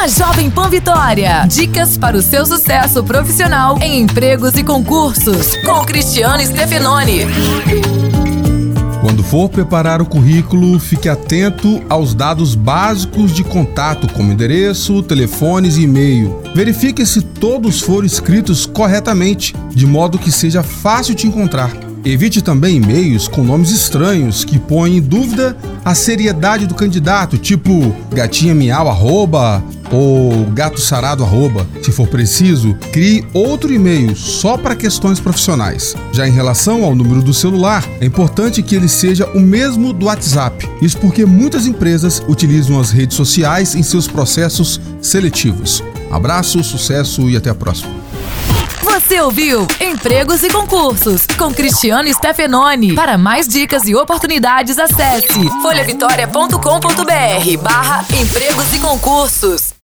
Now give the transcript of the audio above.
na Jovem Pan Vitória. Dicas para o seu sucesso profissional em empregos e concursos, com Cristiano Stefanoni. Quando for preparar o currículo, fique atento aos dados básicos de contato, como endereço, telefones e e-mail. Verifique se todos foram escritos corretamente, de modo que seja fácil te encontrar. Evite também e-mails com nomes estranhos que põem em dúvida a seriedade do candidato, tipo gatinha miau arroba ou gato sarado arroba. Se for preciso, crie outro e-mail só para questões profissionais. Já em relação ao número do celular, é importante que ele seja o mesmo do WhatsApp. Isso porque muitas empresas utilizam as redes sociais em seus processos seletivos. Abraço, sucesso e até a próxima. Você ouviu Empregos e Concursos com Cristiano Stefanoni. Para mais dicas e oportunidades, acesse folhavitória.com.br barra empregos e concursos.